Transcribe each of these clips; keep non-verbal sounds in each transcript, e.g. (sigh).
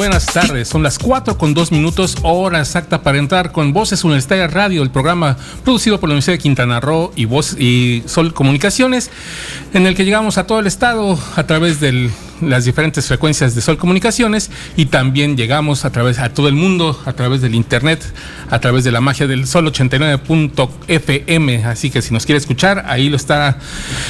buenas tardes, son las 4 con 2 minutos, hora exacta para entrar con Voces Universitarias Radio, el programa producido por la Universidad de Quintana Roo y, Sol Comunicaciones, en el que llegamos a todo el estado a través de las diferentes frecuencias de Sol Comunicaciones y también llegamos a través a todo el mundo a través del internet, a través de la magia del Sol 89.fm, así que si nos quiere escuchar, ahí lo está.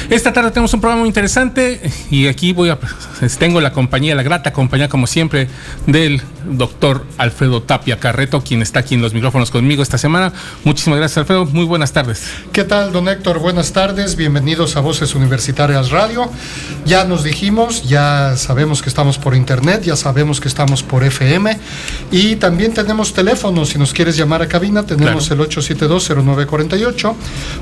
Esta tarde tenemos un programa muy interesante y aquí voy a pues, tengo la compañía, la grata compañía como siempre del doctor Alfredo Tapia Carreto, quien está aquí en los micrófonos conmigo esta semana. Muchísimas gracias, Alfredo. Muy buenas tardes. ¿Qué tal, don Héctor? Buenas tardes. Bienvenidos a Voces Universitarias Radio. Ya nos dijimos, ya sabemos que estamos por internet, ya sabemos que estamos por FM y también tenemos teléfonos. Si nos quieres llamar a cabina, tenemos Claro. el 872-0948,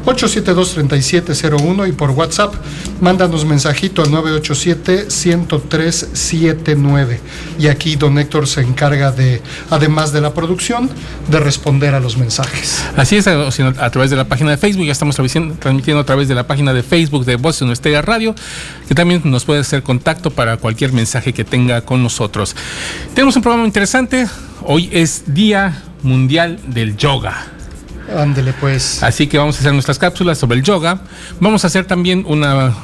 872-3701 y por WhatsApp, mándanos mensajito al 987-10379. Y aquí don Héctor se encarga de, además de la producción, de responder a los mensajes. Así es, a través de la página de Facebook, ya estamos transmitiendo, a través de la página de Facebook de Voz Universitaria Radio, que también nos puede hacer contacto para cualquier mensaje que tenga con nosotros. Tenemos un programa interesante, hoy es Día Mundial del Yoga. Ándele pues. Así que vamos a hacer nuestras cápsulas sobre el yoga. Vamos a hacer también una,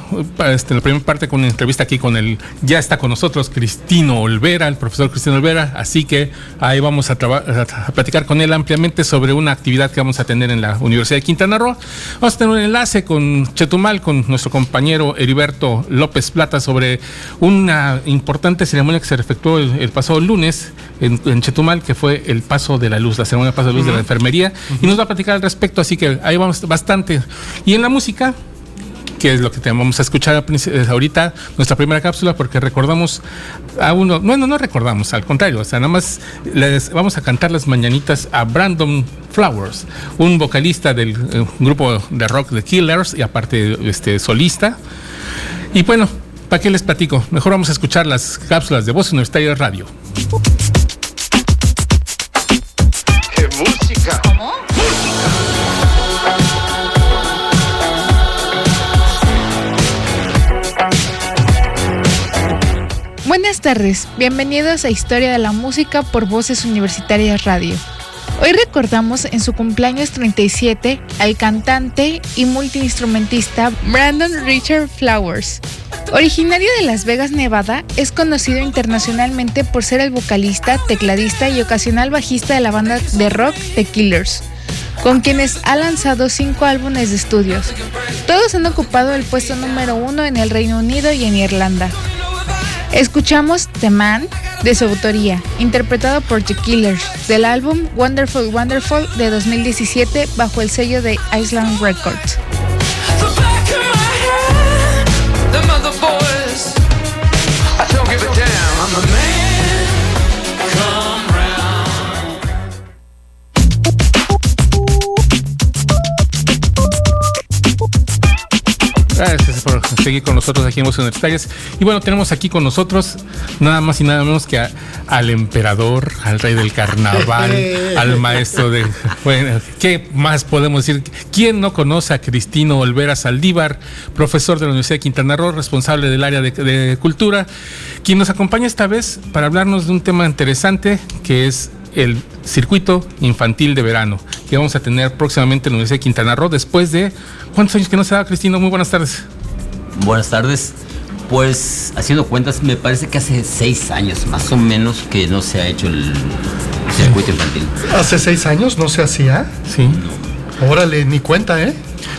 este, la primera parte con una entrevista aquí con el, ya está con nosotros Cristino Olvera, el profesor Cristino Olvera. Así que ahí vamos a, a platicar con él ampliamente sobre una actividad que vamos a tener en la Universidad de Quintana Roo. Vamos a tener un enlace con Chetumal, con nuestro compañero Heriberto López Plata sobre una importante ceremonia que se efectuó el pasado lunes en, en Chetumal, que fue el paso de la luz, la ceremonia paso de luz de la enfermería. Y nos va a platicar al respecto, así que ahí vamos bastante. Y en la música, que es lo que te vamos a escuchar ahorita, nuestra primera cápsula, porque recordamos a uno, bueno, no recordamos, al contrario, o sea, nada más les vamos a cantar las mañanitas a Brandon Flowers, un vocalista del eh, grupo de rock The Killers y aparte este solista. Y bueno, ¿para qué les platico? Mejor vamos a escuchar las cápsulas de Voz Universitaria Radio. Tardes, bienvenidos a Historia de la Música por Voces Universitarias Radio. Hoy recordamos en su cumpleaños 37 al cantante y multiinstrumentista Brandon Richard Flowers. Originario de Las Vegas, Nevada, es conocido internacionalmente por ser el vocalista, tecladista y ocasional bajista de la banda de rock The Killers, con quienes ha lanzado cinco álbumes de estudios. Todos han ocupado el puesto número uno en el Reino Unido y en Irlanda. Escuchamos The Man de su autoría, interpretado por The Killers, del álbum Wonderful Wonderful de 2017 bajo el sello de Island Records. Seguir con nosotros aquí en Voces Universitarias. Y bueno, tenemos aquí con nosotros nada más y nada menos que a- al emperador, al rey del carnaval, (laughs) al maestro de... Bueno, ¿qué más podemos decir? ¿Quién no conoce a Cristino Olvera Saldívar, profesor de la Universidad de Quintana Roo, responsable del área de, de cultura, quien nos acompaña esta vez para hablarnos de un tema interesante que es el circuito infantil de verano que vamos a tener próximamente en la Universidad de Quintana Roo después de ¿cuántos años que no se da Cristino? Muy buenas tardes. Buenas tardes. Pues haciendo cuentas, me parece que hace seis años más o menos que no se ha hecho el circuito infantil. Hace seis años no se hacía. Sí. Órale, ni cuenta, ¿eh?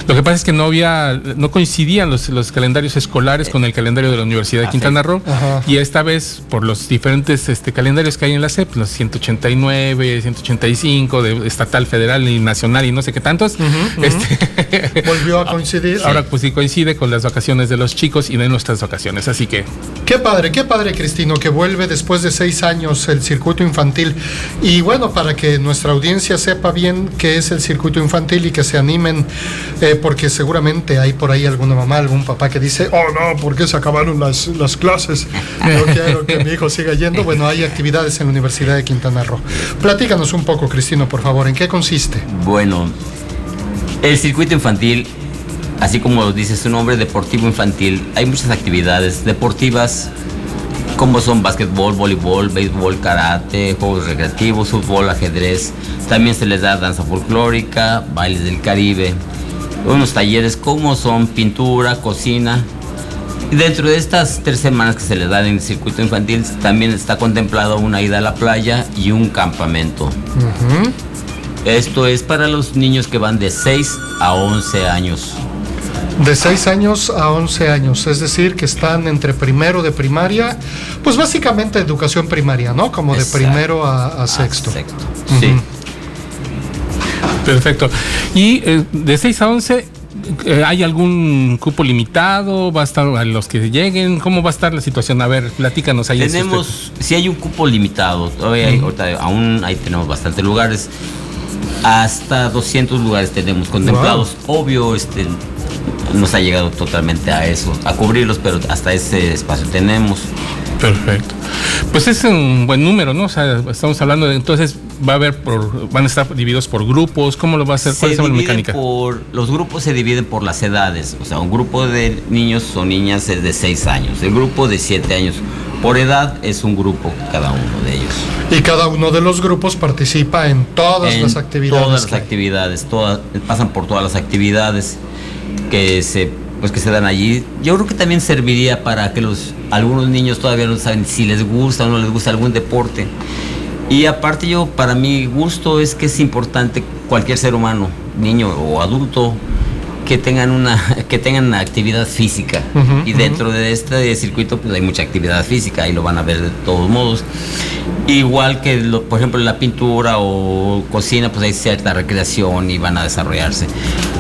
Lo que pasa es que no había, no coincidían los, los calendarios escolares con el calendario de la Universidad de Quintana Roo. Ajá. Y esta vez, por los diferentes este, calendarios que hay en la SEP, los 189, 185, de estatal, federal y nacional y no sé qué tantos, este, (laughs) Volvió a (laughs) coincidir. ahora pues sí coincide con las vacaciones de los chicos y de nuestras vacaciones. Así que Qué padre, qué padre, Cristino, que vuelve después de seis años el circuito infantil. Y bueno, para que nuestra audiencia sepa bien qué es el circuito infantil y que se animen, eh, porque seguramente hay por ahí alguna mamá, algún papá que dice, oh no, ¿por qué se acabaron las, las clases? Yo quiero que mi hijo siga yendo. Bueno, hay actividades en la Universidad de Quintana Roo. Platícanos un poco, Cristino, por favor, ¿en qué consiste? Bueno, el circuito infantil, así como dice su nombre, deportivo infantil, hay muchas actividades deportivas como son básquetbol, voleibol, béisbol, karate, juegos recreativos, fútbol, ajedrez. También se les da danza folclórica, bailes del Caribe, unos talleres como son pintura, cocina. Y dentro de estas tres semanas que se les dan en el circuito infantil, también está contemplado una ida a la playa y un campamento. Esto es para los niños que van de 6 a 11 años. De 6 años a 11 años, es decir, que están entre primero de primaria, pues básicamente educación primaria, ¿no? Como de primero a, a sexto. A sexto. Sí. Perfecto. Y eh, de 6 a 11, eh, ¿hay algún cupo limitado? ¿Va a estar a los que lleguen? ¿Cómo va a estar la situación? A ver, platícanos ahí. este, Tenemos, si hay un cupo limitado, todavía hay, ahorita aún ahí tenemos bastantes lugares. Hasta 200 lugares tenemos contemplados. Obvio, este nos ha llegado totalmente a eso, a cubrirlos, pero hasta ese espacio tenemos. Perfecto. Pues es un buen número, ¿no? O sea, estamos hablando de entonces va a haber por van a estar divididos por grupos, ¿cómo lo va a hacer? ¿Cuál Se es la mecánica? por los grupos se dividen por las edades, o sea, un grupo de niños o niñas es de 6 años, el grupo de 7 años por edad es un grupo cada uno de ellos. Y cada uno de los grupos participa en todas En las actividades. Todas las actividades, todas, pasan por todas las actividades que se, pues que se dan allí. Yo creo que también serviría para que los algunos niños todavía no saben si les gusta o no les gusta algún deporte. Y aparte yo, para mi gusto es que es importante cualquier ser humano, niño o adulto, que tengan una que tengan actividad física Ujú, y dentro de este circuito pues hay mucha actividad física y lo van a ver de todos modos igual que lo- por ejemplo la pintura o cocina pues hay cierta recreación y van a desarrollarse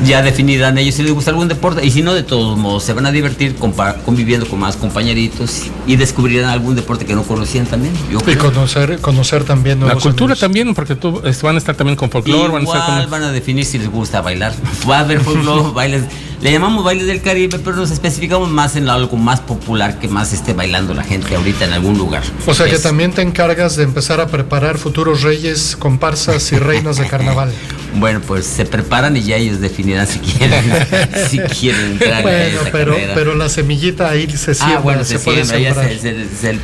ya definirán ellos si les gusta algún deporte y si no de todos modos se van a divertir compa- conviviendo con más compañeritos y descubrirán algún deporte que no conocían también yo Y conocer, conocer también La cultura amigos. también, porque tú, van a estar también con folclore, van a estar Igual con... van a definir si les gusta bailar. Va a haber folclore, (laughs) bailes. Le llamamos bailes del Caribe, pero nos especificamos más en algo más popular que más esté bailando la gente ahorita en algún lugar. O sea que también te encargas de empezar a preparar futuros reyes, comparsas y reinas de carnaval. (laughs) Bueno, pues se preparan y ya ellos definirán si quieren, (laughs) si quieren entrar en bueno, esa pero, carrera. pero la semillita ahí se siembra, ah, bueno, se, se, puede siembra, ya sembrar. se, se- se-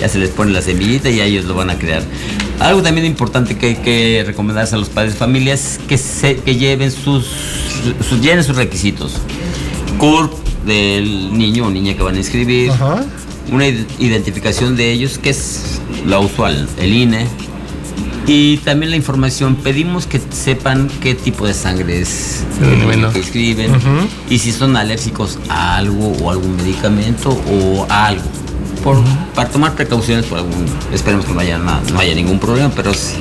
ya se les pone la semillita y ya ellos lo van a crear. Algo también importante que hay que recomendarse a los padres de familia es que, se, que lleven sus, sus, llenen sus requisitos. CURP del niño o niña que van a inscribir, Ajá. una id- identificación de ellos que es la usual, el INE. Y también la información, pedimos que sepan qué tipo de sangre es Bueno. que inscriben Ujú. y si son alérgicos a algo o algún medicamento o a algo. Por, Para tomar precauciones por algún, esperemos que no haya, nada, no haya ningún problema, pero es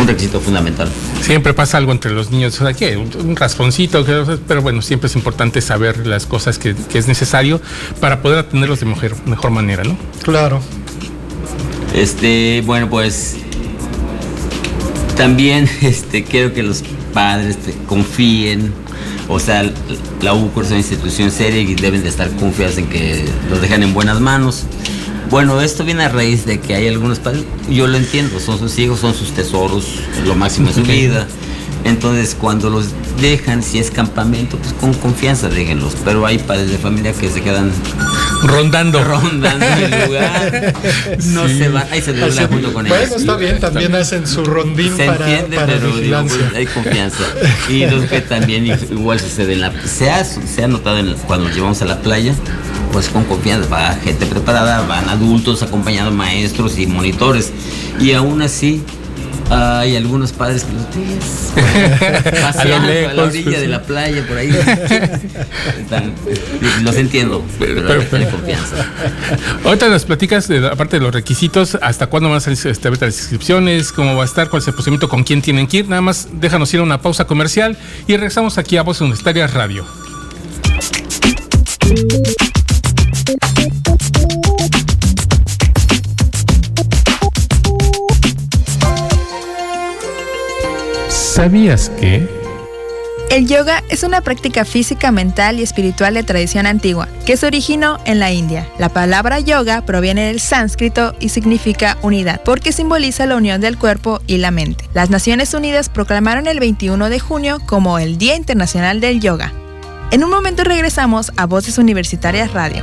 un requisito fundamental. Siempre pasa algo entre los niños, o sea, ¿qué? Un, un rasponcito, pero bueno, siempre es importante saber las cosas que, que es necesario para poder atenderlos de mejor, mejor manera, ¿no? Claro. Este, bueno, pues también (laughs) este, quiero que los padres te- confíen, o sea, la UCOR es una institución seria y deben de estar confiados en que los dejan en buenas manos. Bueno, esto viene a raíz de que hay algunos padres, yo lo entiendo, son sus hijos, son sus tesoros, lo máximo de su vida. Entonces, cuando los dejan, si es campamento, pues con confianza déjenlos. Pero hay padres de familia que se quedan Rondando. rondando el (laughs) lugar. No Sí. se van, ahí se duermen junto con bueno, ellos. está bien, también hacen su rondín Se para, entiende, para pero digo, pues, hay confianza. Y los que también igual sucede en la se ha, se ha notado en cuando los llevamos a la playa, pues con confianza, va gente preparada, van adultos acompañando maestros y monitores. Y aún así, Hay algunos padres que los ves (laughs) paseando a, lejos, la orilla pues, de la playa por ahí. Están- los entiendo, pero que tener confianza. Ahorita nos platicas, de, aparte de los requisitos, hasta cuándo van a salir este, ahorita las inscripciones, cómo va a estar, cuál es el procedimiento, con quién tienen que ir. Nada más déjanos ir a una pausa comercial y regresamos aquí a Voz Universitaria Radio. ¿Sabías que? El yoga es una práctica física, mental y espiritual de tradición antigua, que se originó en la India. La palabra yoga proviene del sánscrito y significa unidad, porque simboliza la unión del cuerpo y la mente. Las Naciones Unidas proclamaron el 21 de junio como el Día Internacional del Yoga. En un momento regresamos a Voces Universitarias Radio.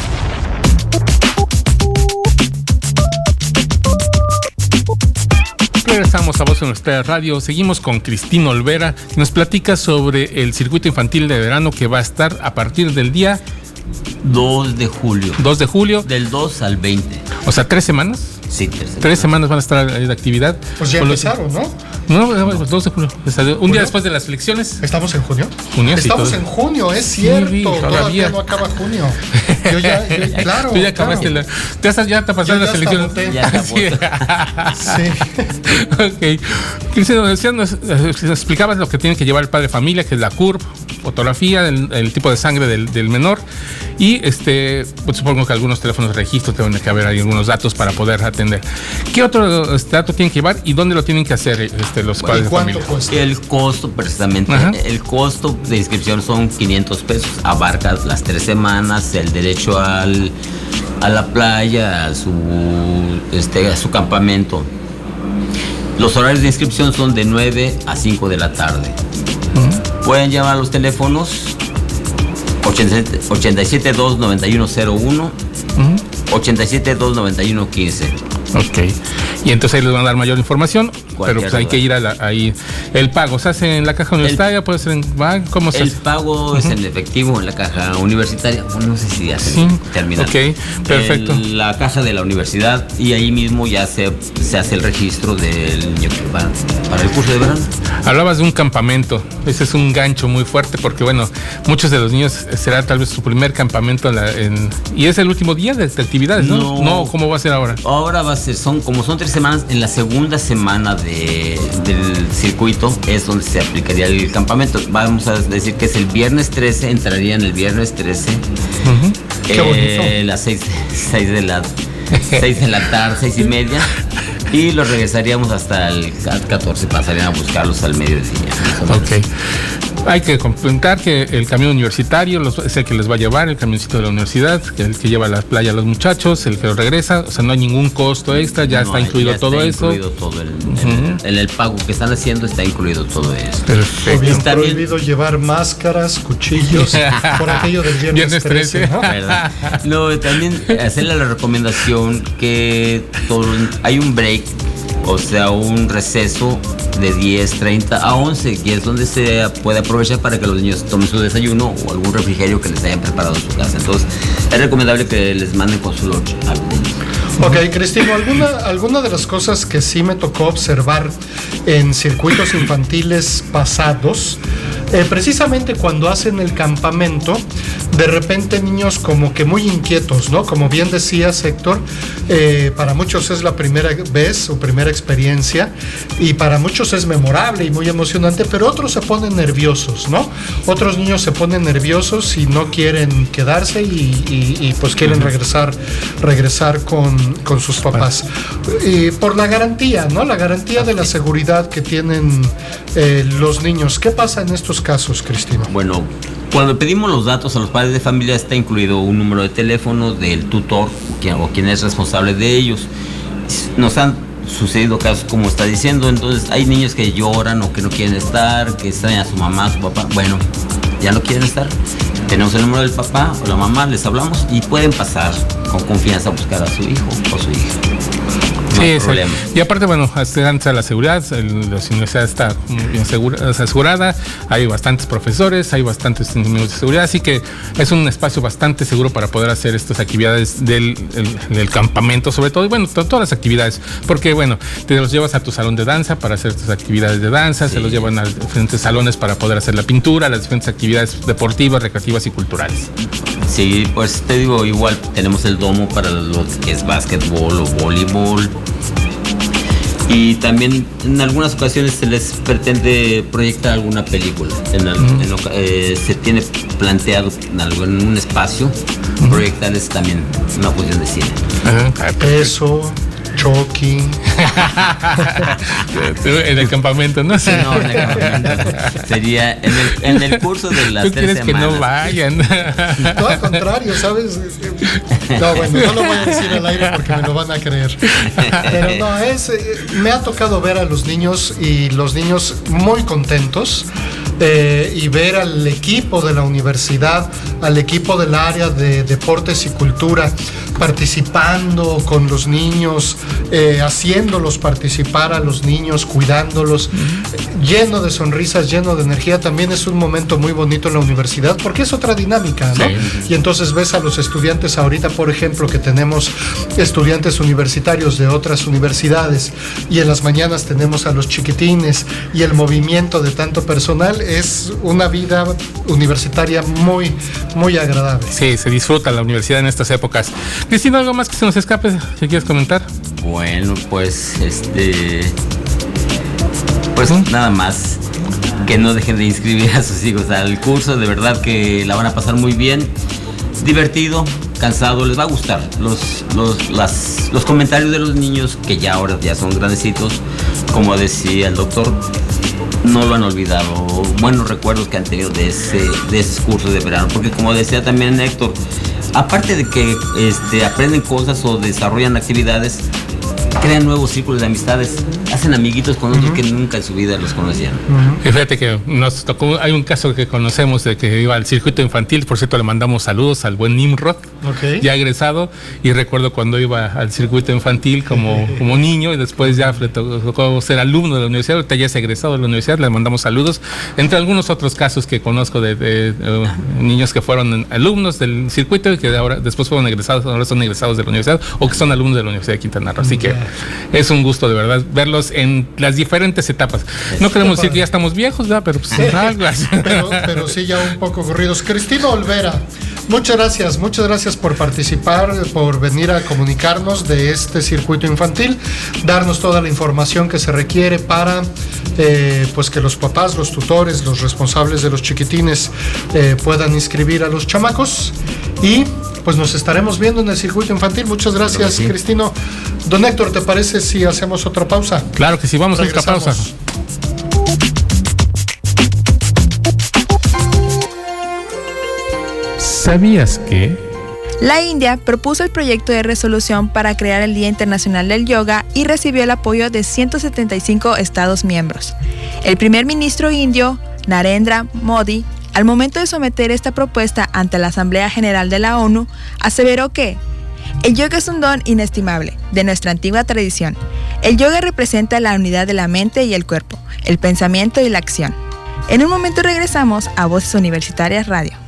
Regresamos a Voz Universitaria Radio. Seguimos con Cristina Olvera, que nos platica sobre el circuito infantil de verano que va a estar a partir del día 2 de julio. 2 de julio, Del 2 al 20. o sea, tres semanas. Sí, tercera. Tres semanas van a estar ahí de actividad. Pues ya empezaron, ¿no? No, no, 2 de julio. Un ¿Julio? día después de las elecciones. ¿Estamos en junio? Junio, sí, Estamos todo. en junio, es Sí, cierto. todavía. todavía. no acaba junio. Yo ya, yo- (laughs) claro. Tú ya acabaste claro. la. Ya, estás- ya te pasaron las elecciones. voté. Ya. Sí. Sí. (laughs) ok. Nos, nos explicabas lo que tiene que llevar el padre de familia, que es la CURP, fotografía, el, el tipo de sangre del, del menor. Y este, pues supongo que algunos teléfonos de registro tienen que haber ahí algunos datos para poder atender. ¿Qué otro este, dato tienen que llevar y dónde lo tienen que hacer este, los ¿Y padres de familia? cuesta? El costo, precisamente, Ajá. el costo de inscripción son 500 pesos. Abarca las tres semanas, el derecho al, a la playa, a su, este, a su campamento. Los horarios de inscripción son de 9 a 5 de la tarde. Pueden llamar a los teléfonos 87 2 9101 87 2 9115. Ok. Y entonces ahí les van a dar mayor información, pero pues hay que ir a la- ahí. El pago se hace en la caja universitaria, puede ser en banco, ¿cómo se El hace? pago es en efectivo en la caja universitaria. Bueno, no sé si ya se Sí, termina. ok, perfecto. En la caja de la universidad y ahí mismo ya se, se hace el registro del niño que va para el curso de verano. Hablabas de un campamento, ese es un gancho muy fuerte porque bueno, muchos de los niños será tal vez su primer campamento en la- en- y es el último día de, de actividades, ¿no? No. No, ¿cómo va a ser ahora? Ahora va a ser, son como son tres semanas, en la segunda semana de- del circuito es donde se aplicaría el campamento. Vamos a decir que es el viernes 13, entraría en el viernes 13. Qué eh, bonito. las 6 de la 6 de la tarde, seis y media. Y los regresaríamos hasta el 14, pasarían a buscarlos al mediodía. Ok. Hay que comentar que el camión universitario los- es el que les va a llevar, el camioncito de la universidad, que el que lleva a la playa a los muchachos, el que los regresa, o sea, no hay ningún costo extra, ya No, está incluido ya todo está eso. Incluido todo el, en, en el pago que están haciendo está incluido todo eso. Perfecto. Bien Está bien. prohibido llevar máscaras, cuchillos, (laughs) por aquello del viernes, Viernes 13, 13. ¿no? ¿verdad? No, también hacerle la recomendación que todo- hay un break, o sea, un receso de 10, 30 a 11, que es donde se puede aprovechar para que los niños tomen su desayuno o algún refrigerio que les hayan preparado en su casa. Entonces, es recomendable que les manden con su lunch. Ok, Cristino, ¿alguna, alguna de las cosas que sí me tocó observar en circuitos infantiles pasados, eh, precisamente cuando hacen el campamento, de repente niños como que muy inquietos, ¿no? Como bien decías, Héctor, eh, para muchos es la primera vez o primera experiencia y para muchos es memorable y muy emocionante, pero otros se ponen nerviosos, ¿no? Otros niños se ponen nerviosos y no quieren quedarse y, y- y, pues quieren regresar, regresar con, con sus papás. Y por la garantía, ¿no? La garantía de la seguridad que tienen eh, los niños. ¿Qué pasa en estos casos, Cristina? Bueno, cuando pedimos los datos a los padres de familia está incluido un número de teléfono del tutor quien- o quien es responsable de ellos. Nos han sucedido casos como está diciendo, entonces hay niños que lloran o que no quieren estar, que extrañan a su mamá, a su papá, bueno, ya no quieren estar. Tenemos el número del papá o la mamá, les hablamos y pueden pasar con confianza a buscar a su hijo o su hija. No Sí, hay sí. problema. Y aparte, bueno, antes de la seguridad, la universidad está muy bien segura- asegurada, hay bastantes profesores, hay bastantes miembros de seguridad, así que es un espacio bastante seguro para poder hacer estas actividades del, el- del campamento, sobre todo, y bueno, to- todas las actividades, porque bueno, te los llevas a tu salón de danza para hacer tus actividades de danza, se los llevan a diferentes salones para poder hacer la pintura, las diferentes actividades deportivas, recreativas y culturales. Sí, pues te digo, igual tenemos el domo para lo que es básquetbol o voleibol. Y también en algunas ocasiones se les pretende proyectar alguna película. En al- en oca- eh, se tiene planteado en, algo- en un espacio proyectarles también una función de cine. Eso, Chucky. (laughs) en el campamento, ¿no? Sí, no, en el campamento. Sería en el, en el curso de las Tú tres quieres que no semanas. vayan. No, al contrario, ¿sabes? No, bueno, no lo voy a decir al aire porque me lo van a creer. Pero no, es, eh, me ha tocado ver a los niños y los niños muy contentos eh, y ver al equipo de la universidad, al equipo del área de deportes y cultura participando con los niños, eh, haciéndolos participar a los niños, cuidándolos, lleno de sonrisas, lleno de energía. También es un momento muy bonito en la universidad porque es otra dinámica, ¿no? Sí. Y entonces ves a los estudiantes ahorita, por ejemplo, que tenemos estudiantes universitarios de otras universidades y en las mañanas tenemos a los chiquitines y el movimiento de tanto personal es una vida universitaria muy, muy agradable. Sí, se disfruta la universidad en estas épocas. Cristina, ¿algo más que se nos escape que quieres comentar? Bueno, pues este. Pues nada más. Que no dejen de inscribir a sus hijos al curso. De verdad que la van a pasar muy bien. Divertido, cansado, les va a gustar. Los, los, las, los comentarios de los niños, que ya ahora ya son grandecitos, como decía el doctor, no lo han olvidado. Buenos recuerdos que han tenido de ese, de ese curso de verano. Porque como decía también Héctor, aparte de que este, aprenden cosas o desarrollan actividades, crean nuevos círculos de amistades, hacen amiguitos con otros que nunca en su vida los conocían. Y fíjate que nos tocó, hay un caso que conocemos de que iba al circuito infantil, por cierto le mandamos saludos al buen Nimrod, ya egresado, y recuerdo cuando iba al circuito infantil como, (laughs) como niño y después ya le to- tocó ser alumno de la universidad, ahorita ya es egresado de la universidad, le mandamos saludos, entre algunos otros casos que conozco de, de, eh, niños que fueron alumnos del circuito y que ahora después fueron egresados, ahora son egresados de la universidad o que son alumnos de la Universidad de Quintana Roo. Así que es un gusto de verdad verlos en las diferentes etapas. No queremos decir que ya estamos viejos, ¿verdad? pero pues (laughs) algo así. pero, pero sí ya un poco corridos. Cristina Olvera, muchas gracias, muchas gracias por participar, por venir a comunicarnos de este circuito infantil, darnos toda la información que se requiere para eh, pues que los papás, los tutores, los responsables de los chiquitines eh, puedan inscribir a los chamacos y pues nos estaremos viendo en el circuito infantil. Muchas gracias, sí. Cristino. Don Héctor, ¿te parece si hacemos otra pausa? Claro que sí, vamos a otra pausa. ¿Sabías que? La India propuso el proyecto de resolución para crear el Día Internacional del Yoga y recibió el apoyo de 175 Estados miembros. El primer ministro indio, Narendra Modi, al momento de someter esta propuesta ante la Asamblea General de la ONU, aseveró que el yoga es un don inestimable de nuestra antigua tradición. El yoga representa la unidad de la mente y el cuerpo, el pensamiento y la acción. En un momento regresamos a Voces Universitarias Radio.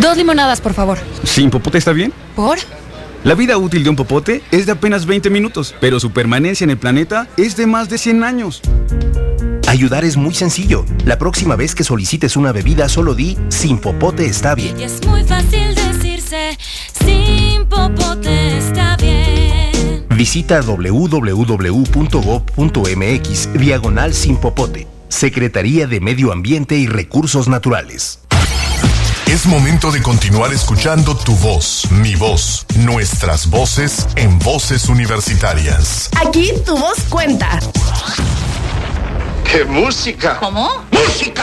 Dos limonadas, por favor. ¿Sin popote está bien? ¿Por? La vida útil de un popote es de apenas 20 minutos, pero su permanencia en el planeta es de más de 100 años. Ayudar es muy sencillo. La próxima vez que solicites una bebida, solo di sin popote está bien. Y es muy fácil decirse, sin popote está bien. Visita www.gov.mx diagonal sin popote. Secretaría de Medio Ambiente y Recursos Naturales. Es momento de continuar escuchando tu voz, mi voz, nuestras voces en voces universitarias. Aquí tu voz cuenta. ¡Qué música! ¿Cómo? ¡Música!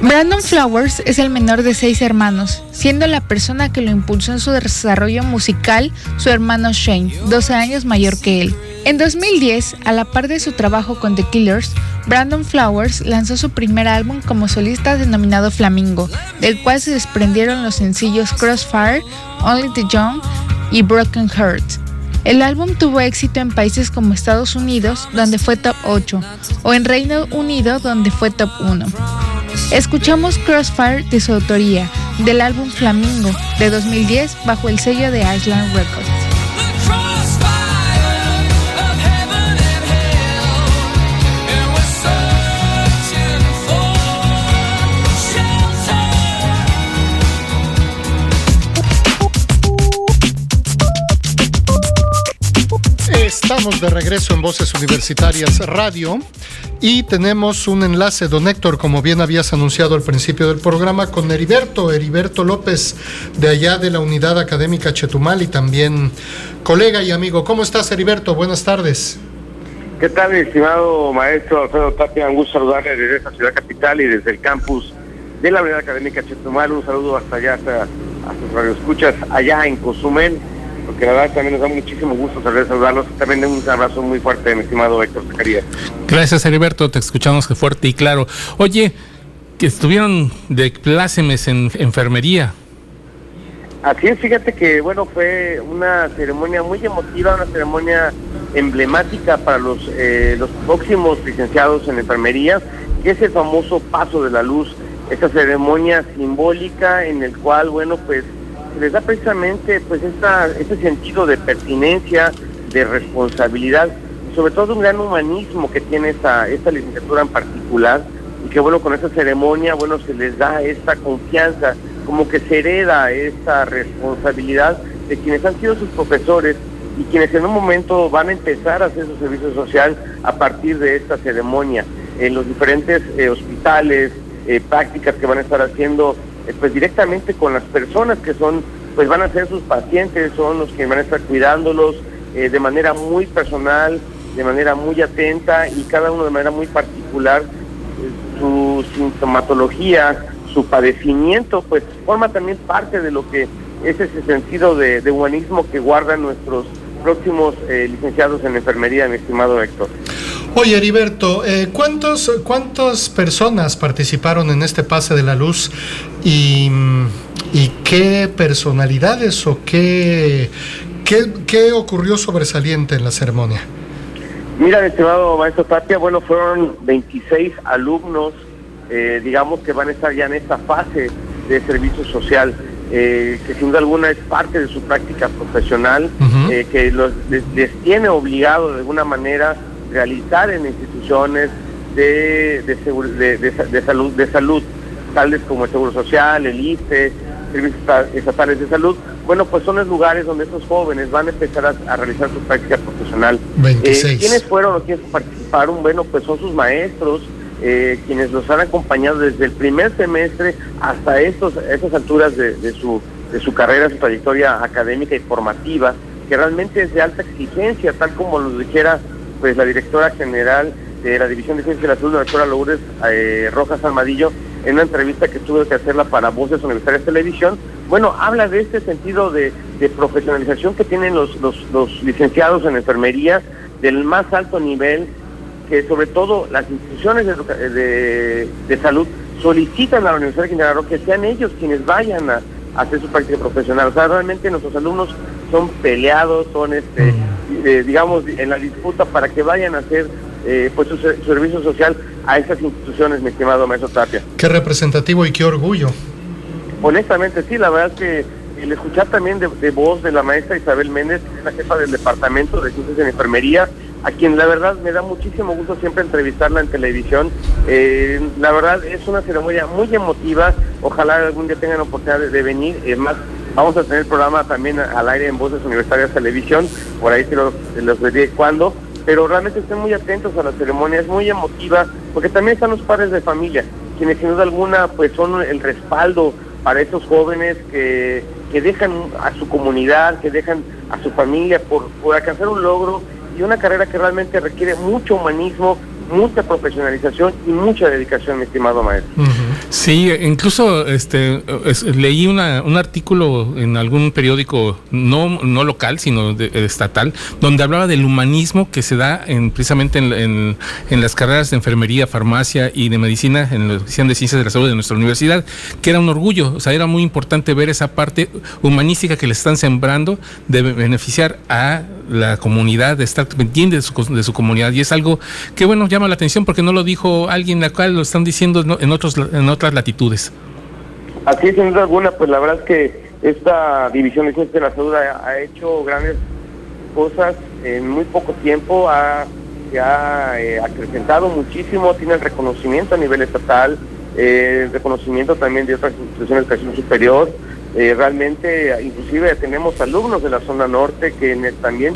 Brandon Flowers es el menor de seis hermanos, siendo la persona que lo impulsó en su desarrollo musical su hermano Shane, 12 años mayor que él. En 2010, a la par de su trabajo con The Killers, Brandon Flowers lanzó su primer álbum como solista denominado Flamingo, del cual se desprendieron los sencillos Crossfire, Only the Young y Broken Hearts. El álbum tuvo éxito en países como Estados Unidos, donde fue top 8, o en Reino Unido, donde fue top 1. Escuchamos Crossfire de su autoría, del álbum Flamingo de 2010 bajo el sello de Island Records. Estamos de regreso en Voces Universitarias Radio y tenemos un enlace, don Héctor, como bien habías anunciado al principio del programa, con Heriberto, Heriberto López, de allá de la Unidad Académica Chetumal y también colega y amigo. ¿Cómo estás, Heriberto? Buenas tardes. ¿Qué tal, estimado maestro Alfredo Tapia? Un gusto saludarle desde esta ciudad capital y desde el campus de la Unidad Académica Chetumal. Un saludo hasta allá, hasta, hasta sus radioescuchas allá en Cozumel, porque la verdad también nos da muchísimo gusto saber saludarlos. También un abrazo muy fuerte, mi estimado Héctor Zacarías. Gracias, Heriberto. Te escuchamos fuerte y claro. Oye, que estuvieron de plácemes en enfermería. Así es, fíjate que bueno, fue una ceremonia muy emotiva, una ceremonia emblemática para los, eh, los próximos licenciados en enfermería, que es el famoso paso de la luz, esta ceremonia simbólica en el cual, bueno, pues les da precisamente pues esta, este sentido de pertinencia, de responsabilidad, sobre todo un gran humanismo que tiene esta, esta licenciatura en particular, y que bueno, con esta ceremonia, bueno, se les da esta confianza, como que se hereda esta responsabilidad de quienes han sido sus profesores y quienes en un momento van a empezar a hacer su servicio social a partir de esta ceremonia. En los diferentes eh, hospitales, eh, prácticas que van a estar haciendo pues directamente con las personas que son, pues van a ser sus pacientes, son los que van a estar cuidándolos eh, de manera muy personal, de manera muy atenta y cada uno de manera muy particular eh, su sintomatología, su padecimiento, pues forma también parte de lo que es ese sentido de, humanismo que guardan nuestros próximos eh, licenciados en enfermería, mi estimado Héctor. Oye, Heriberto, eh, ¿cuántos, ¿cuántas personas participaron en este pase de la luz y, y qué personalidades o qué, qué, qué ocurrió sobresaliente en la ceremonia? Mira, mi estimado maestro Tapia, bueno, fueron 26 alumnos, eh, digamos que van a estar ya en esta fase de servicio social, eh, que sin duda alguna es parte de su práctica profesional, eh, que los, les, les tiene obligado de alguna manera realizar en instituciones de, de, de- de salud, de salud, tales como el Seguro Social, el ISTE, servicios esta- estatales de salud. Bueno, pues son los lugares donde estos jóvenes van a empezar a, a realizar su práctica profesional. 26. Eh, ¿Quiénes fueron o quiénes participaron? Bueno, pues son sus maestros, eh, quienes los han acompañado desde el primer semestre hasta estos, estas alturas de, de su, de su carrera, su trayectoria académica y formativa, que realmente es de alta exigencia, tal como lo dijera pues la directora general de la División de Ciencias de la Salud, la doctora Lourdes eh, Rojas Armadillo, en una entrevista que tuve que hacerla para Voces Universitarias Televisión, bueno, habla de este sentido de, de profesionalización que tienen los, los, los licenciados en enfermería del más alto nivel, que sobre todo las instituciones de, de- de salud solicitan a la Universidad de Quintana Roo que sean ellos quienes vayan a, a hacer su práctica profesional. O sea, realmente nuestros alumnos son peleados, son, este, eh, digamos, en la disputa para que vayan a hacer eh, pues su, ser- su servicio social a estas instituciones, mi estimado maestro Tapia. Qué representativo y qué orgullo. Honestamente, sí, la verdad es que el escuchar también de, de voz de la maestra Isabel Méndez, que es la jefa del Departamento de Ciencias en Enfermería, a quien la verdad me da muchísimo gusto siempre entrevistarla en televisión. Eh, la verdad es una ceremonia muy emotiva, ojalá algún día tengan la oportunidad de, de venir. Es más, vamos a tener el programa también al aire en Voces Universitarias Televisión, por ahí se los, los diré cuándo. Pero realmente estén muy atentos a la ceremonia, es muy emotiva, porque también están los padres de familia, quienes sin duda alguna pues son el respaldo para estos jóvenes que, que dejan a su comunidad, que dejan a su familia por, por alcanzar un logro y una carrera que realmente requiere mucho humanismo, mucha profesionalización y mucha dedicación, mi estimado maestro. Sí, incluso este es- leí una- un artículo en algún periódico no, no local, sino de- estatal, donde hablaba del humanismo que se da en, precisamente en, en- en las carreras de enfermería, farmacia y de medicina, en la División de Ciencias de la Salud de nuestra universidad, que era un orgullo, o sea, era muy importante ver esa parte humanística que le están sembrando de beneficiar a la comunidad, de estar pendiente de su, de su comunidad. Y es algo que, bueno, llama la atención porque no lo dijo alguien, la cual lo están diciendo en, otros, en otras latitudes. Así es, sin duda alguna, pues la verdad es que esta división de de la salud ha, ha hecho grandes cosas en muy poco tiempo, ha, se ha eh, acrecentado muchísimo, tiene el reconocimiento a nivel estatal, eh, el reconocimiento también de otras instituciones de educación superior. Eh, realmente, inclusive tenemos alumnos de la zona norte que también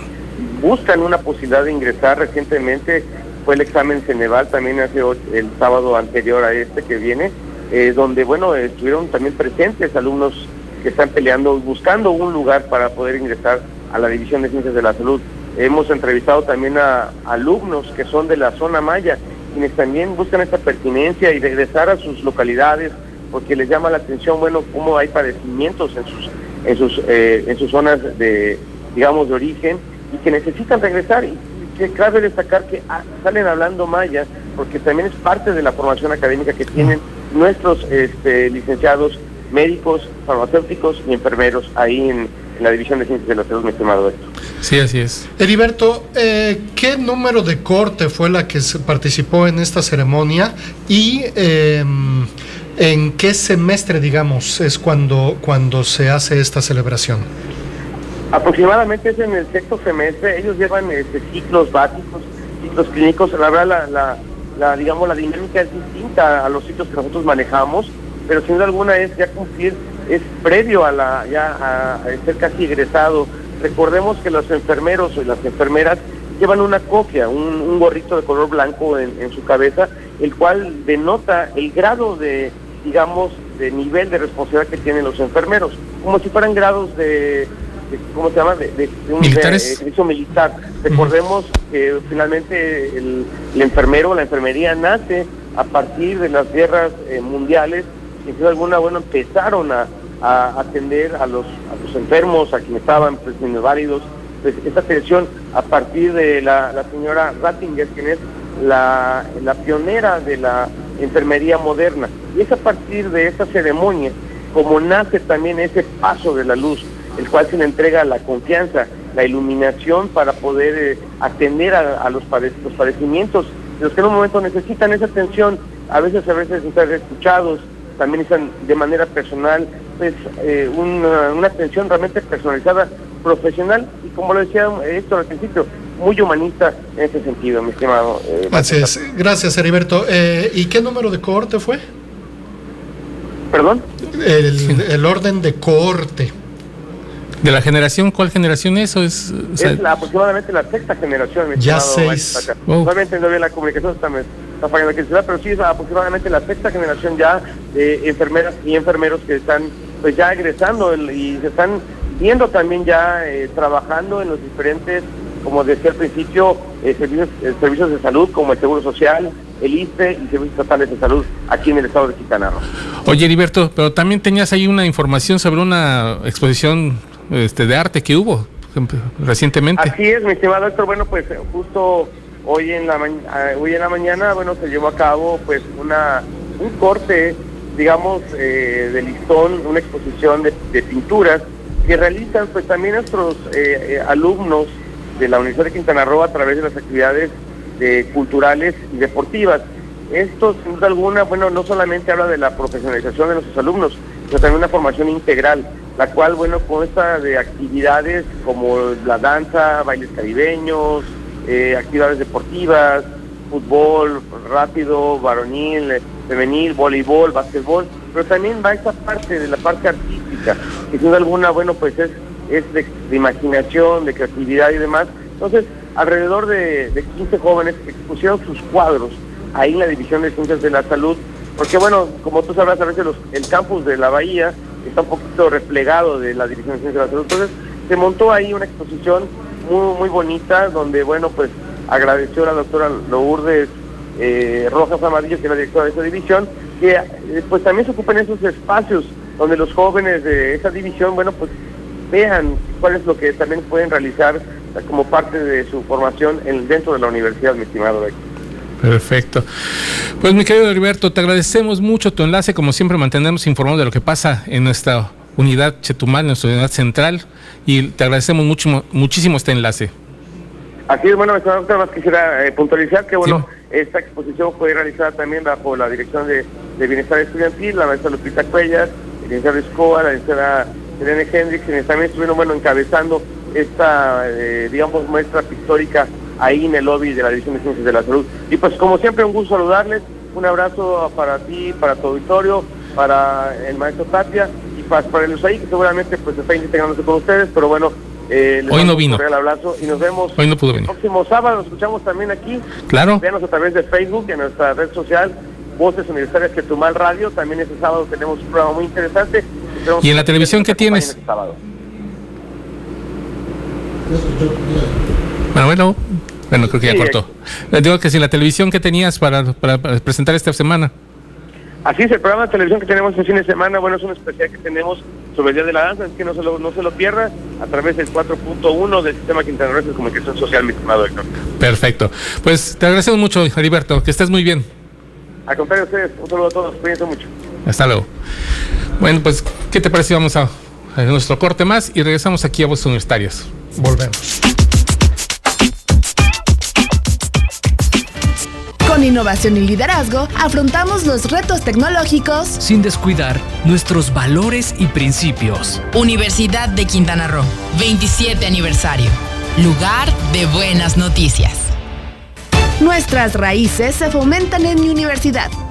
buscan una posibilidad de ingresar. Recientemente fue el examen Ceneval también hace el sábado anterior a este que viene, eh, donde bueno estuvieron también presentes alumnos que están peleando, buscando un lugar para poder ingresar a la División de Ciencias de la Salud. Hemos entrevistado también a alumnos que son de la zona maya, quienes también buscan esta pertinencia y regresar a sus localidades, porque les llama la atención, bueno, cómo hay padecimientos en sus, en sus, eh, en sus zonas de, digamos, de origen y que necesitan regresar. Y que cabe destacar que ah, salen hablando maya, porque también es parte de la formación académica que tienen nuestros este, licenciados médicos, farmacéuticos y enfermeros ahí en, en la División de Ciencias de la Salud, mi estimado Héctor. Sí, así es. Heriberto, eh, ¿qué número de corte fue la que se participó en esta ceremonia y eh, en qué semestre, digamos, es cuando, cuando se hace esta celebración? Aproximadamente es en el sexto semestre, ellos llevan este, ciclos básicos, ciclos clínicos, la verdad la, la, digamos la dinámica es distinta a los ciclos que nosotros manejamos, pero sin duda alguna es ya cumplir, es previo a la, ya a, ser casi egresado. Recordemos que los enfermeros y las enfermeras llevan una copia, un, gorrito de color blanco en su cabeza, el cual denota el grado de, digamos, de nivel de responsabilidad que tienen los enfermeros, como si fueran grados de, de- ¿cómo se llama? De, de- de un servicio militar. Recordemos que finalmente el, el enfermero, la enfermería nace a partir de las guerras eh, mundiales, y sin duda alguna, bueno, empezaron a, a atender a los, a los enfermos, a quienes estaban pues, inválidos, pues, esta atención a partir de la, la señora Rattinger, quien es la, la pionera de la enfermería moderna. Y es a partir de esta ceremonia como nace también ese paso de la luz, el cual se le entrega la confianza, la iluminación para poder eh, atender a, los, pade- los padecimientos, de los que en un momento necesitan esa atención, a veces a veces ser escuchados, también necesitan de manera personal, pues eh, una, una atención realmente personalizada, profesional y como lo decía Héctor al principio, muy humanista en ese sentido, mi estimado. eh, Así es. Gracias, Heriberto. Eh, ¿Y qué número de cohorte fue? ¿Perdón? El, el orden de cohorte. ¿De la generación? ¿Cuál generación es? ¿O es, o sea, es la- aproximadamente la sexta generación. mi Ya estimado seis. Saca. Normalmente no bien la comunicación está, está fallando aquí en ciudad, pero sí es aproximadamente la sexta generación ya de enfermeras y enfermeros que están pues ya egresando el- y se están viendo también ya eh, trabajando en los diferentes, como decía al principio, eh, servicios, eh, servicios de salud como el Seguro Social, el ISPE y servicios estatales de salud aquí en el estado de Quintana Roo. Oye, Heriberto, pero también tenías ahí una información sobre una exposición este, de arte que hubo recientemente. Así es, mi estimado Héctor. Bueno, pues eh, justo hoy en la ma- ah, hoy en la mañana, bueno, se llevó a cabo pues una un corte, digamos, eh, de listón, una exposición de, de pinturas que realizan pues también nuestros eh, eh, alumnos de la Universidad de Quintana Roo a través de las actividades eh, culturales y deportivas. Esto, sin duda alguna, bueno, no solamente habla de la profesionalización de nuestros alumnos, sino también una formación integral, la cual, bueno, consta de actividades como la danza, bailes caribeños, eh, actividades deportivas, fútbol rápido, varonil, eh, femenil, voleibol, básquetbol, pero también va esa parte de la parte artística, que sin duda alguna, bueno, pues es, es de, imaginación, de creatividad y demás. Entonces, alrededor de, de 15 jóvenes expusieron sus cuadros ahí en la División de Ciencias de la Salud, porque bueno, como tú sabrás, a veces el campus de la Bahía está un poquito replegado de la División de Ciencias de la Salud, entonces se montó ahí una exposición muy, muy bonita, donde bueno, pues agradeció a la doctora Lourdes eh, Rojas Amadillo, que es la directora de esa división, que eh, pues también se ocupen esos espacios donde los jóvenes de esa división, bueno, pues vean cuál es lo que también pueden realizar como parte de su formación en, dentro de la universidad, mi estimado Héctor. Perfecto. Pues mi querido Heriberto, te agradecemos mucho tu enlace, como siempre mantenemos informados de lo que pasa en nuestra unidad Chetumal, en nuestra unidad central, y te agradecemos mucho, muchísimo este enlace. Así es, bueno, nada más quisiera eh, puntualizar que, bueno, esta exposición fue realizada también bajo la dirección de, de Bienestar Estudiantil, la maestra Lupita Cuellas, el licenciado Escobar, la licenciada Irene Hendrix, quienes también estuvieron, bueno, encabezando esta, eh, digamos, muestra pictórica ahí en el lobby de la División de Ciencias de la Salud. Y pues, como siempre, un gusto saludarles, un abrazo para ti, para tu auditorio, para el maestro Tapia y para, para el USAID, que seguramente pues está integrándose con ustedes, pero bueno, eh, les Hoy no un vino. cordial abrazo y nos vemos Hoy no pudo venir. el próximo sábado. Nos escuchamos también aquí. Claro. Véanos a través de Facebook, en nuestra red social, Voces Universitarias Chetumal Radio. También este sábado tenemos un programa muy interesante. ¿Y en la televisión qué tienes? este sábado. Bueno, bueno, bueno, creo que ya Sí, cortó. Le digo que si la televisión que tenías para, para- para presentar esta semana. Así es, el programa de televisión que tenemos este fin de semana, bueno, es un especial que tenemos sobre el Día de la Danza, así que no se lo, no se lo pierda a través del 4.1 del Sistema Quintana Roo de Comunicación Social, mi estimado Héctor. Perfecto. Pues te agradecemos mucho, Heriberto, que estés muy bien. Al contrario, ustedes, un saludo a todos, cuídense mucho. Hasta luego. Bueno, pues, ¿qué te parece? Vamos a, a nuestro corte más y regresamos aquí a Voces Universitarias. Volvemos. Con innovación y liderazgo, afrontamos los retos tecnológicos sin descuidar nuestros valores y principios. Universidad de Quintana Roo, 27 aniversario. Lugar de buenas noticias. Nuestras raíces se fomentan en mi universidad.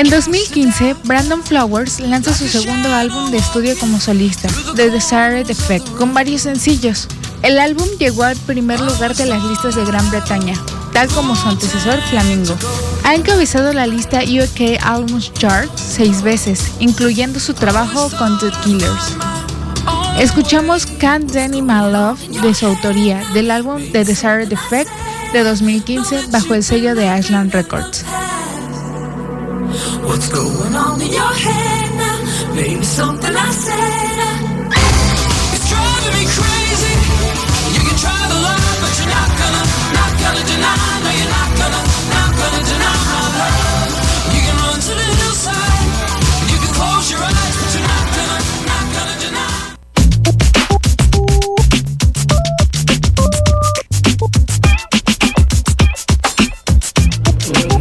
En 2015, Brandon Flowers lanza su segundo álbum de estudio como solista, The Desired Effect, con varios sencillos. El álbum llegó al primer lugar de las listas de Gran Bretaña, tal como su antecesor Flamingo. Ha encabezado la lista UK Albums Chart seis veces, incluyendo su trabajo con The Killers. Escuchamos Can't Deny My Love de su autoría del álbum The Desired Effect de 2015 bajo el sello de Ashland Records.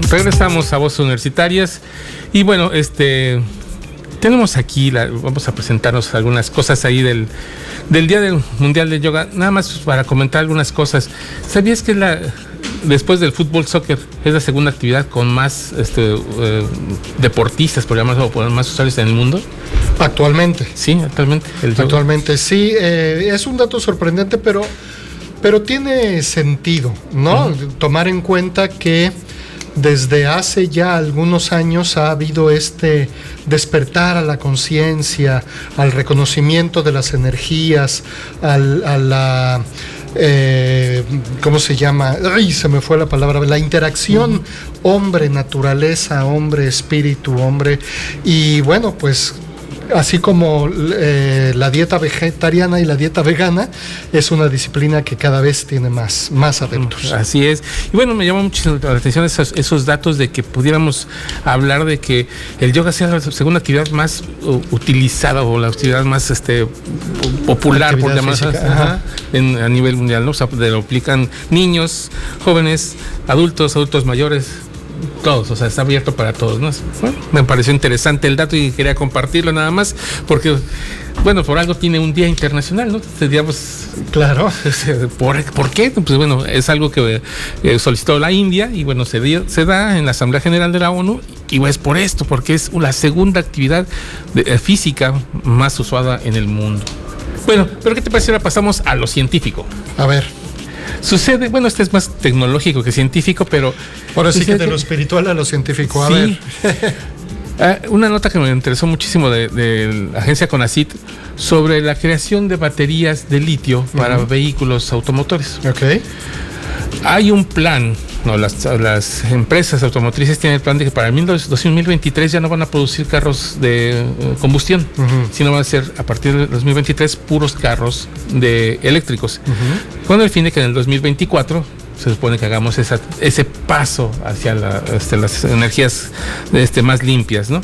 Regresamos a Voces Universitarias y bueno, este tenemos aquí, la- vamos a presentarnos algunas cosas ahí del, del Día del Mundial de Yoga, nada más para comentar algunas cosas. ¿Sabías que la después del fútbol soccer es la segunda actividad con más este, eh, deportistas, por llamarlo, o por más usuarios en el mundo? Actualmente. Sí, actualmente. El. Actualmente sí, eh, es un dato sorprendente, pero, pero tiene sentido, ¿no? Tomar en cuenta que desde hace ya algunos años ha habido este despertar a la conciencia, al reconocimiento de las energías, al- a la... eh, ¿Cómo se llama? Ay, se me fue la palabra. La interacción hombre-naturaleza, hombre-espíritu, hombre. Y bueno, pues así como eh, la dieta vegetariana y la dieta vegana es una disciplina que cada vez tiene más, más adeptos. Así es. Y bueno, me llama mucho la atención esos, esos datos de que pudiéramos hablar de que el yoga sea la segunda actividad más uh, utilizada o la actividad más este popular, por así, ajá. ajá, en- a nivel mundial, ¿no? O sea, de lo aplican niños, jóvenes, adultos, adultos mayores. Todos, o sea, está abierto para todos, ¿no? Bueno, me pareció interesante el dato y quería compartirlo nada más, porque, bueno, por algo tiene un día internacional, ¿no? Digamos, claro. (laughs) ¿Por, ¿por qué? Pues bueno, es algo que eh, solicitó la India y bueno, se, dio- se da en la Asamblea General de la ONU y es por esto, porque es la segunda actividad de- eh, física más usada en el mundo. Bueno, pero ¿qué te parece? Ahora pasamos a lo científico. A ver. Sucede, bueno, este es más tecnológico que científico, pero. Ahora sí que de lo espiritual a lo científico. A Sí. ver. (laughs) Ah, una nota que me interesó muchísimo de, de la agencia Conacit sobre la creación de baterías de litio para vehículos automotores. Ok. Hay un plan, no, las, las empresas automotrices tienen el plan de que para el 2023 ya no van a producir carros de eh, combustión, sino van a ser a partir del 2023 puros carros de eléctricos. Con el fin de que en el 2024 se supone que hagamos esa- ese paso hacia la- este, las energías este, más limpias, ¿no?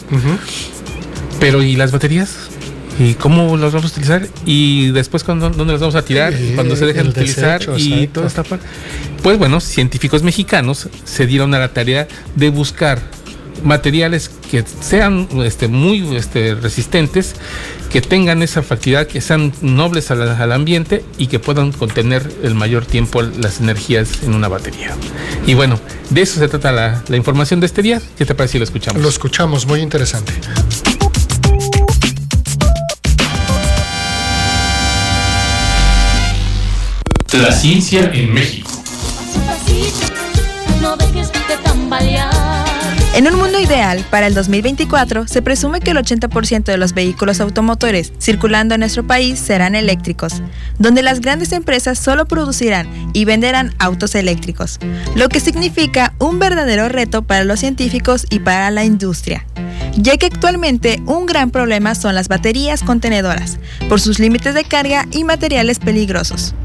Pero ¿y las baterías? ¿Y cómo las vamos a utilizar? ¿Y después cuándo, dónde las vamos a tirar? Sí, cuando se dejen de utilizar desecho, y exacto. toda esta parte. Pues bueno, científicos mexicanos se dieron a la tarea de buscar materiales que sean este, muy este, resistentes, que tengan esa facilidad, que sean nobles al, al ambiente y que puedan contener el mayor tiempo las energías en una batería. Y bueno, de eso se trata la, la información de este día. ¿Qué te parece si lo escuchamos? Lo escuchamos, muy interesante. La ciencia en México. En un mundo ideal, para el 2024, se presume que el 80% de los vehículos automotores circulando en nuestro país serán eléctricos, donde las grandes empresas solo producirán y venderán autos eléctricos, lo que significa un verdadero reto para los científicos y para la industria, ya que actualmente un gran problema son las baterías contenedoras, por sus límites de carga y materiales peligrosos.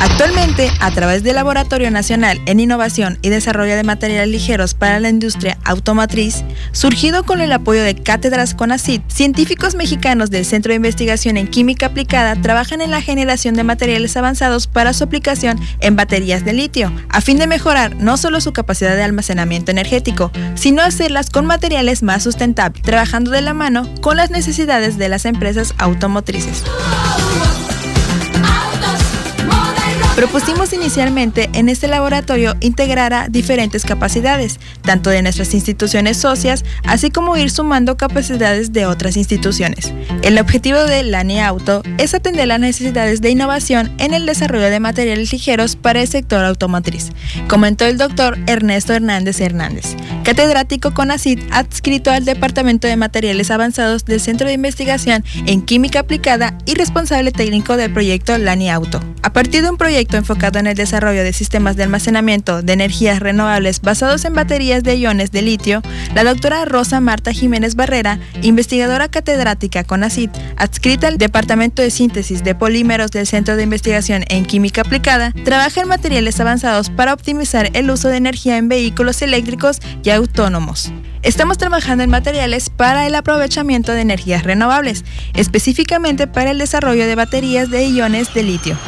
Actualmente, a través del Laboratorio Nacional en Innovación y Desarrollo de Materiales Ligeros para la Industria Automotriz, surgido con el apoyo de cátedras CONACYT, científicos mexicanos del Centro de Investigación en Química Aplicada trabajan en la generación de materiales avanzados para su aplicación en baterías de litio, a fin de mejorar no solo su capacidad de almacenamiento energético, sino hacerlas con materiales más sustentables, trabajando de la mano con las necesidades de las empresas automotrices. Propusimos inicialmente en este laboratorio integrar a diferentes capacidades, tanto de nuestras instituciones socias, así como ir sumando capacidades de otras instituciones. El objetivo de Lani Auto es atender las necesidades de innovación en el desarrollo de materiales ligeros para el sector automotriz, comentó el doctor Ernesto Hernández Hernández, catedrático con ACID adscrito al Departamento de Materiales Avanzados del Centro de Investigación en Química Aplicada y responsable técnico del proyecto Lani Auto. A partir de un proyecto enfocado en el desarrollo de sistemas de almacenamiento de energías renovables basados en baterías de iones de litio, la doctora Rosa Marta Jiménez Barrera, investigadora catedrática con ACID, adscrita al Departamento de Síntesis de Polímeros del Centro de Investigación en Química Aplicada, trabaja en materiales avanzados para optimizar el uso de energía en vehículos eléctricos y autónomos. Estamos trabajando en materiales para el aprovechamiento de energías renovables, específicamente para el desarrollo de baterías de iones de litio.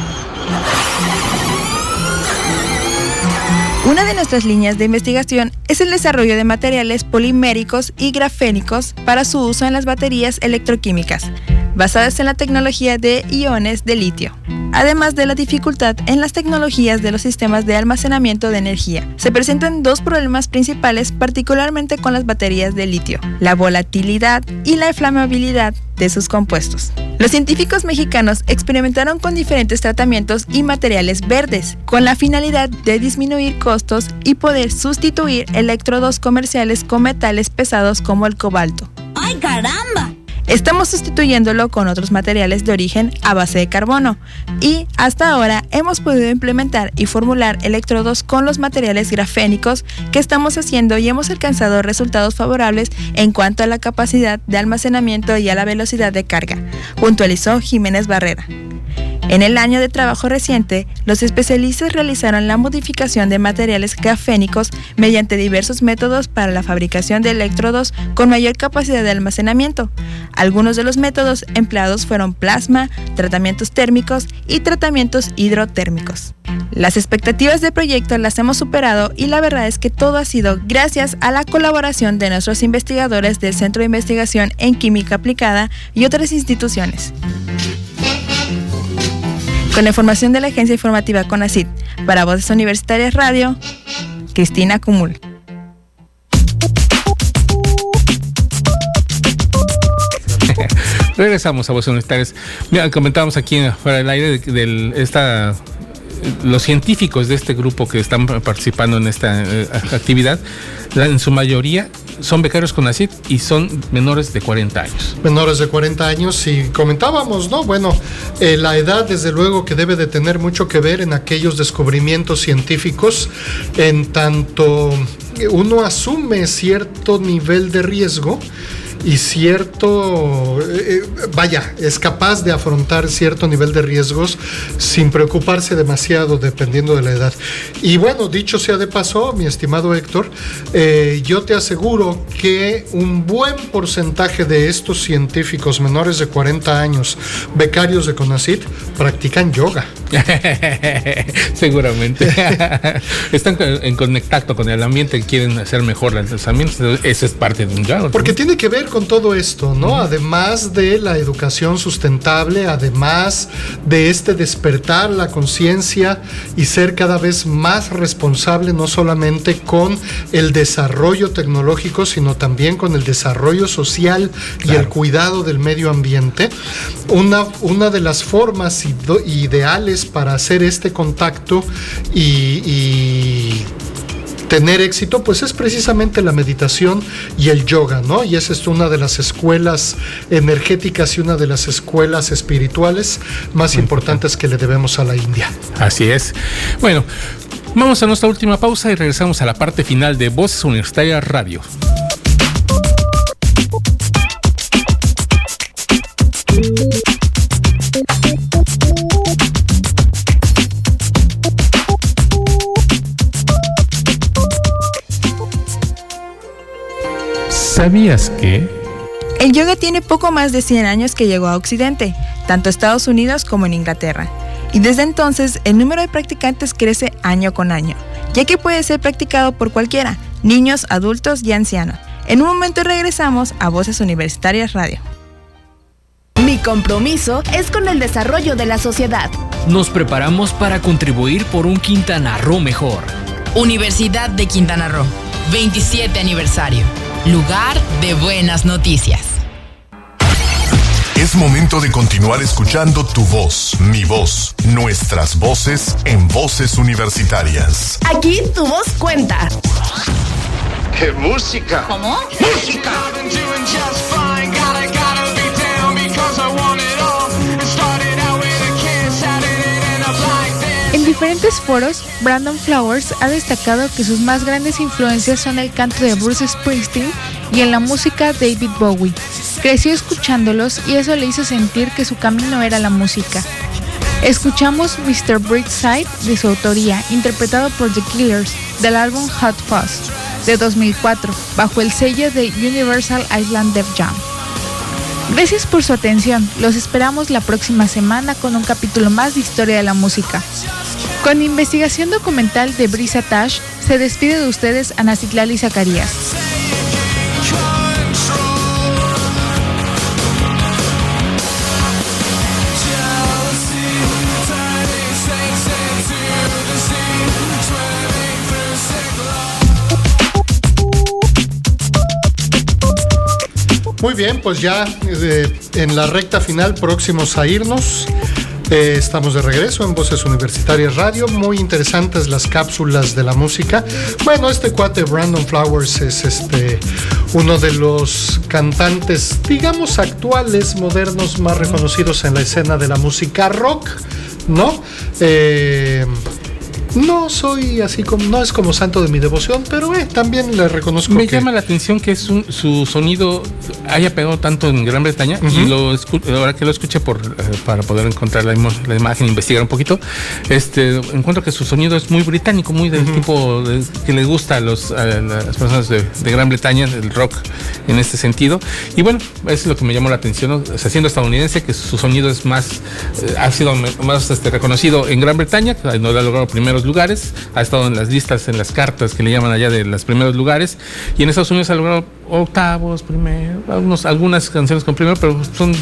Una de nuestras líneas de investigación es el desarrollo de materiales poliméricos y grafénicos para su uso en las baterías electroquímicas, basadas en la tecnología de iones de litio, además de la dificultad en las tecnologías de los sistemas de almacenamiento de energía. Se presentan dos problemas principales particularmente con las baterías de litio, la volatilidad y la inflamabilidad de sus compuestos. Los científicos mexicanos experimentaron con diferentes tratamientos y materiales verdes, con la finalidad de disminuir costos y poder sustituir electrodos comerciales con metales pesados como el cobalto. ¡Ay, caramba! Estamos sustituyéndolo con otros materiales de origen a base de carbono y hasta ahora hemos podido implementar y formular electrodos con los materiales grafénicos que estamos haciendo y hemos alcanzado resultados favorables en cuanto a la capacidad de almacenamiento y a la velocidad de carga, puntualizó Jiménez Barrera. En el año de trabajo reciente, los especialistas realizaron la modificación de materiales grafénicos mediante diversos métodos para la fabricación de electrodos con mayor capacidad de almacenamiento. Algunos de los métodos empleados fueron plasma, tratamientos térmicos y tratamientos hidrotérmicos. Las expectativas del proyecto las hemos superado y la verdad es que todo ha sido gracias a la colaboración de nuestros investigadores del Centro de Investigación en Química Aplicada y otras instituciones. Con la información de la Agencia Informativa CONACIT, para Voces Universitarias Radio, Cristina Cumul. (laughs) Regresamos a Voces Universitarias. Mira, comentábamos aquí fuera del aire de, esta los científicos de este grupo que están participando en esta eh, actividad, en su mayoría son becarios con ACID y son menores de 40 años. menores de 40 años y comentábamos, ¿no? Bueno, eh, la edad desde luego que debe de tener mucho que ver en aquellos descubrimientos científicos, en tanto uno asume cierto nivel de riesgo y cierto, eh, eh, vaya, es capaz de afrontar cierto nivel de riesgos sin preocuparse demasiado dependiendo de la edad. Y bueno, dicho sea de paso, mi estimado Héctor, eh, yo te aseguro que un buen porcentaje de estos científicos menores de 40 años, becarios de CONACIT, practican yoga. (laughs) Seguramente. (laughs) Están en contacto con el ambiente, quieren hacer mejor el lanzamiento. Esa es parte de un yoga. Porque tiene que ver con todo esto, ¿no? Además de la educación sustentable, además de este despertar la conciencia y ser cada vez más responsable, no solamente con el desarrollo tecnológico, sino también con el desarrollo social y el cuidado del medio ambiente. Una, una de las formas ideales para hacer este contacto y- y tener éxito, pues es precisamente la meditación y el yoga, ¿no? Y esa es una de las escuelas energéticas y una de las escuelas espirituales más importantes que le debemos a la India. Así es. Bueno, vamos a nuestra última pausa y regresamos a la parte final de Voces Universitarias Radio. ¿Sabías que? El yoga tiene poco más de 100 años que llegó a Occidente, tanto a Estados Unidos como en Inglaterra. Y desde entonces el número de practicantes crece año con año, ya que puede ser practicado por cualquiera, niños, adultos y ancianos. En un momento regresamos a Voces Universitarias Radio. Mi compromiso es con el desarrollo de la sociedad. Nos preparamos para contribuir por un Quintana Roo mejor. Universidad de Quintana Roo, 27 aniversario. Lugar de buenas noticias. Es momento de continuar escuchando tu voz, mi voz, nuestras voces en voces universitarias. Aquí tu voz cuenta. ¡Qué música! ¿Cómo? Música. Diferentes foros, Brandon Flowers ha destacado que sus más grandes influencias son el canto de Bruce Springsteen y en la música David Bowie. Creció escuchándolos y eso le hizo sentir que su camino era la música. Escuchamos Mr. Brightside de su autoría, interpretado por The Killers, del álbum Hot Fuzz de 2004, bajo el sello de Universal Island Def Jam. Gracias por su atención. Los esperamos la próxima semana con un capítulo más de Historia de la Música. Con investigación documental de Brisa Tash, se despide de ustedes Ana Citlali Zacarías. Muy bien, pues ya eh, en la recta final, próximos a irnos. Estamos de regreso en Voces Universitarias Radio. Muy interesantes las cápsulas de la música. Bueno, este cuate Brandon Flowers es este uno de los cantantes, digamos, actuales, modernos, más reconocidos en la escena de la música rock, ¿no? Eh, No soy así como, no es como santo de mi devoción, pero eh, también le reconozco Me que llama la atención que es un- su sonido haya pegado tanto en Gran Bretaña y lo escu- ahora que lo escuché por, eh, para poder encontrar la, la imagen, investigar un poquito, este encuentro que su sonido es muy británico, muy del tipo de- que les gusta a, los, a las personas de, de Gran Bretaña, el rock en este sentido. Y bueno, eso es lo que me llamó la atención, ¿no? O sea, siendo estadounidense, que su sonido es más, eh, ha sido más este, reconocido en Gran Bretaña, que no ha logrado lugares, ha estado en las listas, en las cartas que le llaman allá de los primeros lugares, y en Estados Unidos ha logrado octavos, primero, algunos, algunas canciones con primero, pero son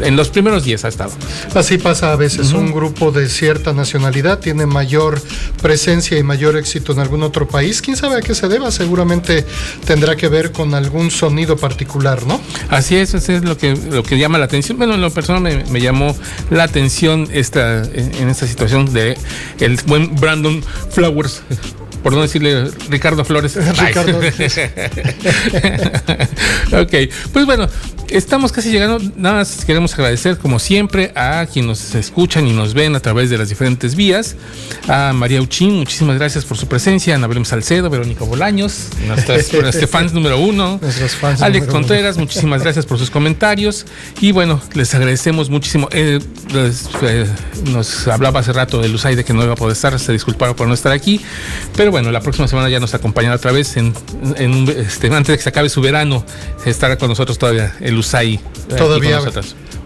en los primeros 10 ha estado. Así pasa a veces, un grupo de cierta nacionalidad tiene mayor presencia y mayor éxito en algún otro país. ¿Quién sabe a qué se deba? Seguramente tendrá que ver con algún sonido particular, ¿no? Así es, eso es lo que, lo que llama la atención. Bueno, en lo personal me, me llamó la atención esta, en esta situación de el buen Brandon Flowers. Por no decirle Ricardo Flores. (laughs) Ricardo. (laughs) ok, pues bueno, estamos casi llegando. Nada más queremos agradecer, como siempre, a quienes nos escuchan y nos ven a través de las diferentes vías. A María Uchín, muchísimas gracias por su presencia. Ana Belén Salcedo, Verónica Bolaños, nuestras, (laughs) nuestras fans número uno. Nuestros fans Alex número uno. Contreras, muchísimas gracias por sus comentarios. Y bueno, les agradecemos muchísimo. Eh, les, eh, nos hablaba hace rato de Luzaide que no iba a poder estar, se disculparon por no estar aquí. Pero bueno, la próxima semana ya nos acompañará otra vez. En, este, antes de que se acabe su verano, estará con nosotros todavía el Usai. aquí Todavía.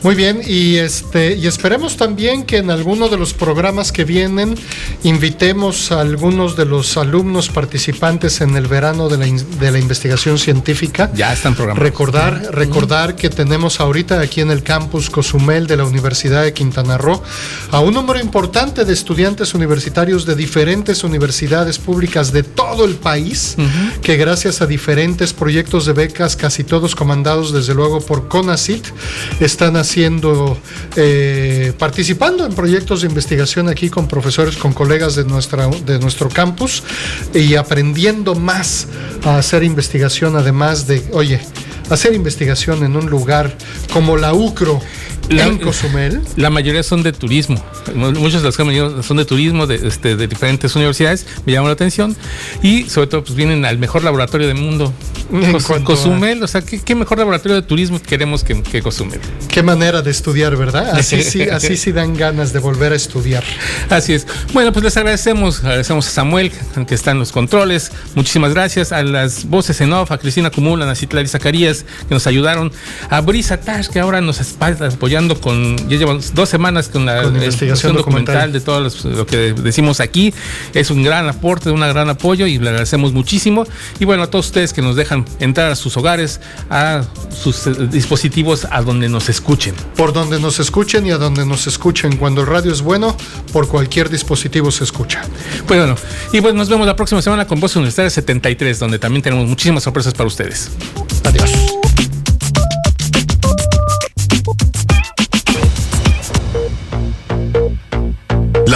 Muy bien, y este y esperemos también que en alguno de los programas que vienen invitemos a algunos de los alumnos participantes en el verano de la, in- de la investigación científica. Ya están programados. Recordar, recordar que tenemos ahorita aquí en el campus Cozumel de la Universidad de Quintana Roo a un número importante de estudiantes universitarios de diferentes universidades públicas de todo el país, que gracias a diferentes proyectos de becas, casi todos comandados desde luego por CONACIT, están haciendo, eh, participando en proyectos de investigación aquí con profesores, con colegas de, nuestra, de nuestro campus y aprendiendo más a hacer investigación, además de, oye, hacer investigación en un lugar como la UCRO en Cozumel. La mayoría son de turismo. Muchos de los que han venido son de turismo de, este, de diferentes universidades. Me llamó la atención. Y sobre todo, pues vienen al mejor laboratorio del mundo. A- Cozumel, o sea, ¿qué, qué mejor laboratorio de turismo queremos que, que Cozumel? Qué manera de estudiar, ¿verdad? Así (laughs) sí, así sí dan ganas de volver a estudiar. Así es. Bueno, pues les agradecemos. Agradecemos a Samuel, que está en los controles. Muchísimas gracias. A las voces en off, a Cristina Cumula, a Citlari Zacarías, que nos ayudaron. A Brisa Tash, que ahora nos con. Ya llevamos dos semanas con la Con investigación documental. de todo los- lo que decimos aquí. Es un gran aporte, un gran apoyo y le agradecemos muchísimo. Y bueno, a todos ustedes que nos dejan entrar a sus hogares, a sus eh, dispositivos, a donde nos escuchen. Por donde nos escuchen y a donde nos escuchen. Cuando el radio es bueno, por cualquier dispositivo se escucha. Pues bueno, y pues nos vemos la próxima semana con Voz Universitaria 73, donde también tenemos muchísimas sorpresas para ustedes. Adiós.